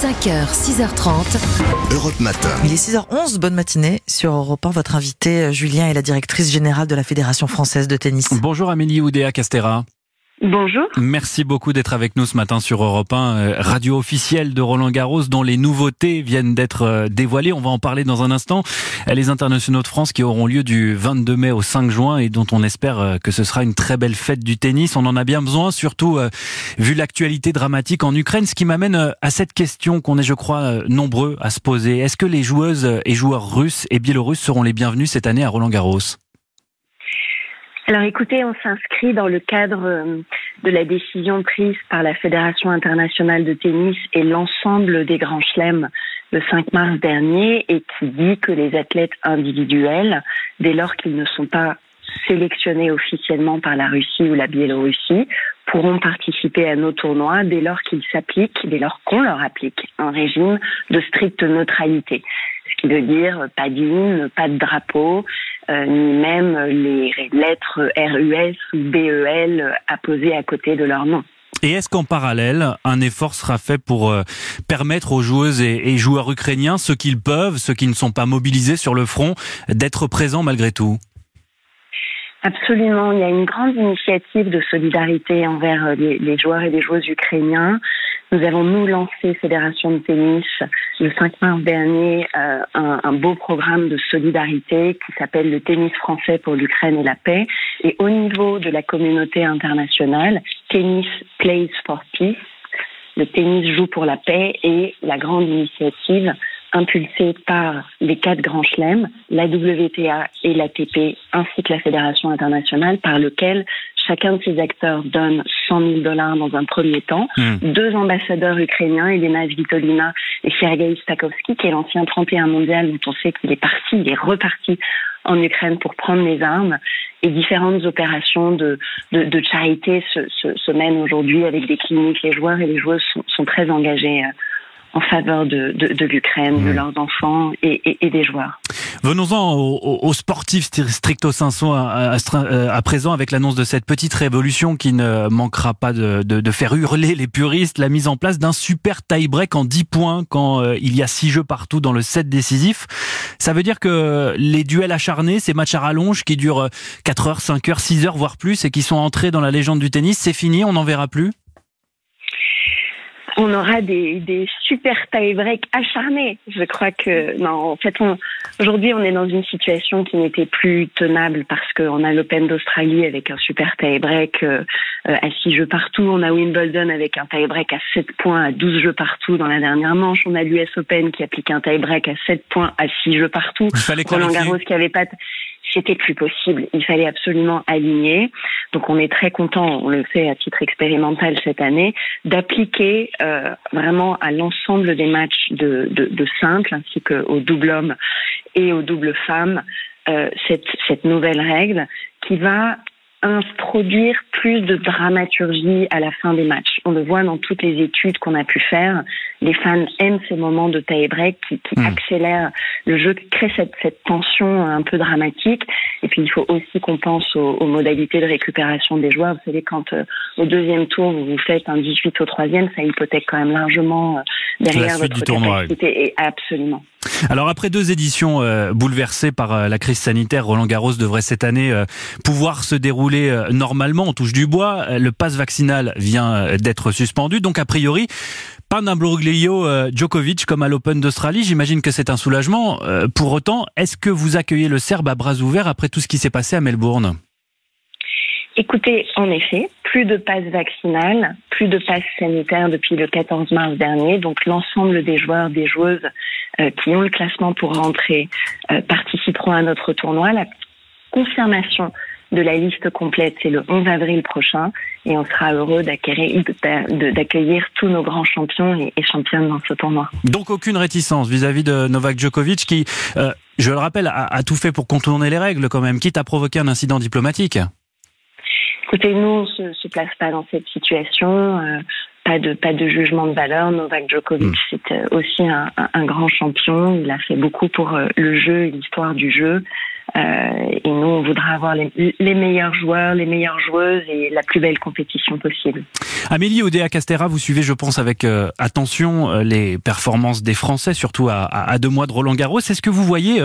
5h, 6h30. Europe Matin. Il est 6h11, bonne matinée. Sur Europe 1, votre invité euh, Julien est la directrice générale de la Fédération française de tennis. Bonjour Amélie Oudéa Castera. Bonjour. Merci beaucoup d'être avec nous ce matin sur Europe 1, euh, radio officielle de Roland Garros dont les nouveautés viennent d'être euh, dévoilées. On va en parler dans un instant. Euh, les internationaux de France qui auront lieu du 22 mai au 5 juin et dont on espère que ce sera une très belle fête du tennis. On en a bien besoin, surtout vu l'actualité dramatique en Ukraine, ce qui m'amène à cette question qu'on est, je crois, nombreux à se poser. Est-ce que les joueuses et joueurs russes et biélorusses seront les bienvenus cette année à Roland Garros? Alors écoutez, on s'inscrit dans le cadre euh, de la décision prise par la Fédération internationale de tennis et l'ensemble des grands chelems le 5 mars dernier et qui dit que les athlètes individuels, dès lors qu'ils ne sont pas sélectionnés officiellement par la Russie ou la Biélorussie, pourront participer à nos tournois dès lors qu'ils s'appliquent, dès lors qu'on leur applique un régime de stricte neutralité. Ce qui veut dire pas d'hymne, pas de drapeau, euh, ni même les lettres RUS ou BEL apposées à côté de leur nom. Et est-ce qu'en parallèle, un effort sera fait pour euh, permettre aux joueuses et, joueurs ukrainiens, ceux qu'ils peuvent, ceux qui ne sont pas mobilisés sur le front, d'être présents malgré tout? Absolument, il y a une grande initiative de solidarité envers euh, les, joueurs et les joueuses ukrainiens. Nous avons, nous, lancé Fédération de tennis le 5 mars dernier euh, un, un, beau programme de solidarité qui s'appelle le tennis français pour l'Ukraine et la paix. Et au niveau de la communauté internationale, Tennis Plays for Peace, le tennis joue pour la paix et la grande initiative impulsée par les quatre grands chelems, la WTA et l'ATP, ainsi que la Fédération internationale, par lequel chacun de ces acteurs donne 100 000 dollars dans un premier temps. Hmm. Deux ambassadeurs ukrainiens, Elena Svitolina et Sergei Stakowski, qui est l'ancien 31 mondial, dont on sait qu'il est parti, il est reparti en Ukraine pour prendre les armes. Et différentes opérations de, de, de charité se, se, se mènent aujourd'hui avec des cliniques. Les joueurs et les joueuses sont, sont très engagés euh, en faveur de, de, de l'Ukraine, de leurs enfants et, et, et des joueurs. Venons-en aux, aux, sportifs stricto sensu à, à, présent avec l'annonce de cette petite révolution qui ne manquera pas de, de, de, faire hurler les puristes, la mise en place d'un super tie-break en 10 points quand euh, il y a 6 jeux partout dans le set décisif. Ça veut dire que les duels acharnés, ces matchs à rallonge qui durent 4 heures, 5 heures, 6 heures, voire plus et qui sont entrés dans la légende du tennis, c'est fini, on n'en verra plus? On aura des, des super tie-break acharnés. Je crois que non, en fait, aujourd'hui, on est dans une situation qui n'était plus tenable parce qu'on a l'Open d'Australie avec un super tie-break euh, à 6 jeux partout. On a Wimbledon avec un tie-break à 7 points à 12 jeux partout dans la dernière manche. On a l'US Open qui applique un tie-break à 7 points à 6 jeux partout. Roland Garros qui avait pas c'était plus possible. Il fallait absolument aligner. Donc on est très content, on le fait à titre expérimental cette année, d'appliquer euh, vraiment à l'ensemble des matchs de, simple ainsi qu'au double homme et au double femme euh, cette, cette nouvelle règle qui va introduire plus de dramaturgie à la fin des matchs. On le voit dans toutes les études qu'on a pu faire. Les fans aiment ces moments de tie-break qui, qui hmm. accélèrent le jeu, qui créent cette, cette, tension un peu dramatique. Et puis il faut aussi qu'on pense aux, aux, modalités de récupération des joueurs. Vous savez, quand euh, au deuxième tour vous vous faites un 18 au troisième, ça hypothèque quand même largement euh, derrière votre du tournoi. Et absolument. Alors après deux éditions euh, bouleversées par la crise sanitaire, Roland Garros devrait cette année pouvoir se dérouler normalement. On touche du bois. Le passe vaccinal vient d'être suspendu. Donc a priori, pas d'imbroglio Djokovic comme à l'Open d'Australie. J'imagine que c'est un soulagement. Pour autant, est-ce que vous accueillez le Serbe à bras ouverts après tout ce qui s'est passé à Melbourne? Écoutez, en effet, plus de passes vaccinales, plus de passes sanitaires depuis le 14 mars dernier. Donc l'ensemble des joueurs, des joueuses euh, qui ont le classement pour rentrer euh, participeront à notre tournoi. La confirmation de la liste complète, c'est le 11 avril prochain et on sera heureux d'accueillir tous nos grands champions et, championnes dans ce tournoi. Donc aucune réticence vis-à-vis de Novak Djokovic qui, euh, je le rappelle, a, a, tout fait pour contourner les règles quand même, quitte à provoquer un incident diplomatique. Écoutez, nous, on se, se place pas dans cette situation. Euh, pas de pas de jugement de valeur. Novak Djokovic, mm. c'est euh, aussi un, un, grand champion. Il a fait beaucoup pour le jeu et l'histoire du jeu. Et nous, on voudra avoir les, meilleurs joueurs, les meilleures joueuses et la plus belle compétition possible. Amélie Odea Castera, vous suivez, je pense, avec attention les performances des Français, surtout à, deux mois de Roland Garros. Est-ce que vous voyez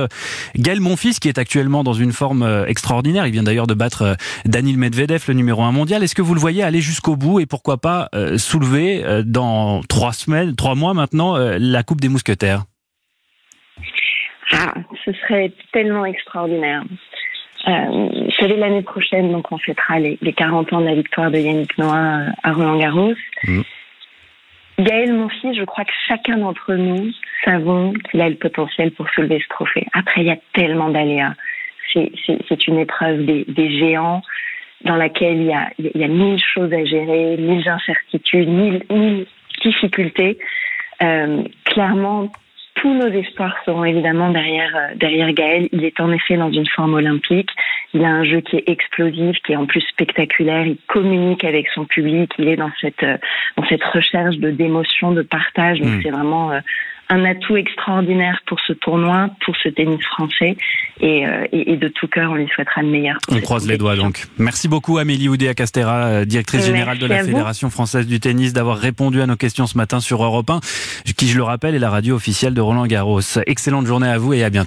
Gaël Monfils, qui est actuellement dans une forme extraordinaire, il vient d'ailleurs de battre Daniil Medvedev, le numéro un mondial. Est-ce que vous le voyez aller jusqu'au bout et pourquoi pas soulever dans trois semaines, trois mois maintenant, la Coupe des Mousquetaires? Ah, ce serait tellement extraordinaire. Euh, savez, l'année prochaine, donc on fêtera les, 40 ans de la victoire de Yannick Noah euh, à Roland Garros. Mmh. Gaël, mon fils, je crois que chacun d'entre nous savons qu'il a le potentiel pour soulever ce trophée. Après, il y a tellement d'aléas. C'est une épreuve des, géants dans laquelle il y, a, il y a mille choses à gérer, mille incertitudes, mille, mille difficultés. Euh, clairement, tous nos espoirs seront évidemment derrière, euh, derrière Gaël. Il est en effet dans une forme olympique. Il a un jeu qui est explosif, qui est en plus spectaculaire. Il communique avec son public. Il est dans cette, euh, dans cette recherche de d'émotion, de partage. Donc hmm. c'est vraiment euh, un atout extraordinaire pour ce tournoi, pour ce tennis français. Et, euh, et, de tout cœur, on lui souhaitera le meilleur. On croise les doigts donc. Merci beaucoup Amélie Oudéa Castera, euh, directrice générale de la Fédération française du tennis, d'avoir répondu à nos questions ce matin sur Europe 1, qui je le rappelle est la radio officielle de Roland Garros. Excellente journée à vous et à bientôt.